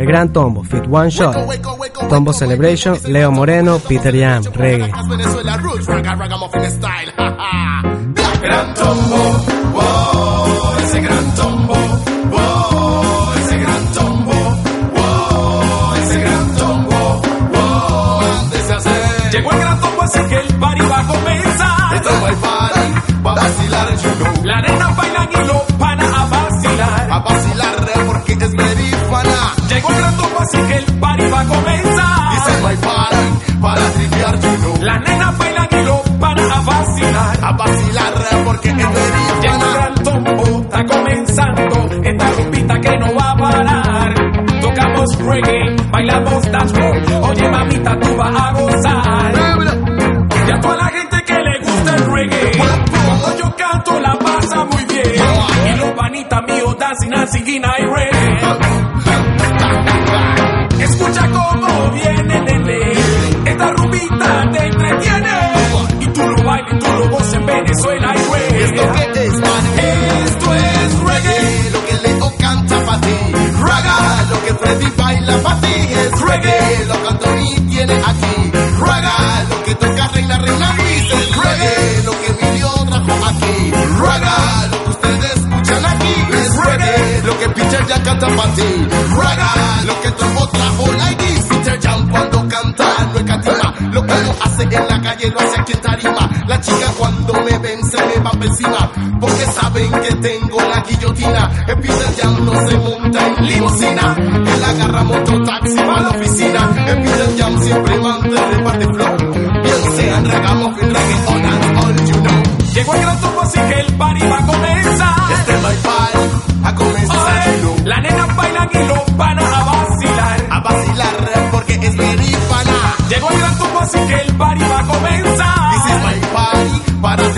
El Gran Tombo, Fit One Shot, Tombo Celebration, Leo Moreno, Peter Yam, Reggae. Llegó el Gran Tombo, así que el party va a comenzar. Dice my party, para tripear chulo. La nena bailan y los pana a vacilar. A vacilar porque es fana. Llegó el Gran Tombo, está comenzando. Esta rumbita que no va a parar. Tocamos reggae, bailamos dancehall. Oye mamita, tú vas a gozar. Y a toda la gente que le gusta el reggae. Cuando yo canto la pasa muy bien. Y los panitas míos dancing, dancing, guina y reggae. Venezuela y reggae. ¿Esto qué es? Esto es reggae. Lo que Leo canta para ti. Raga, lo que Freddy baila para ti. Porque saben que tengo la guillotina. El Peter Jam no se monta en limusina. Él agarra mototaxi para la oficina. El Peter Jam siempre manda reparte flow. Bien sean ragamuffin, reggaeton and all you know. Llegó el gran topo así que el party va a comenzar. Este es my party, a comenzar. Oye, la nena bailan y los van a vacilar. A vacilar porque es very fana. Llegó el gran topo así que el party va a comenzar. This is my party para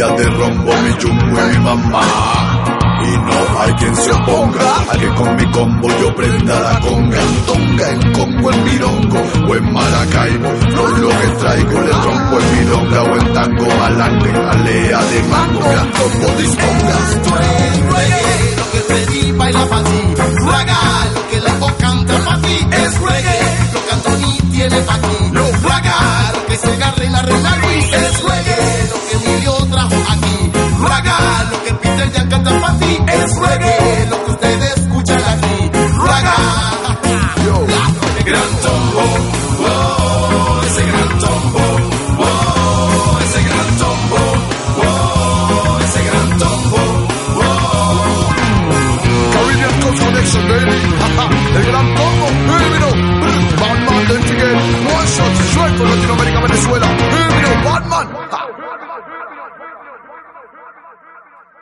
mi media de rombo, mi chumbo y mi mamá. Y no hay quien se oponga a que con mi combo yo prenda la conga en tonga, en congo, en mirongo o en maracaibo. No lo que traigo, le rompo en milonga o en tango, malangue, alea de mango, gran combo disponga. Esto es reggae, lo que Freddy baila para ti. Raga, lo que Leo canta para ti. Es reggae, lo que Anthony tiene para ti. Lo raga, lo que se agarre la ya canta ti. Es reggae, lo que ustedes escuchan aquí. Raga, yo, gran tombo. Oh, ese gran tombo. Oh, ese gran tombo. Oh, ese gran tombo. Caribbean Coast Connection, baby. El gran combo,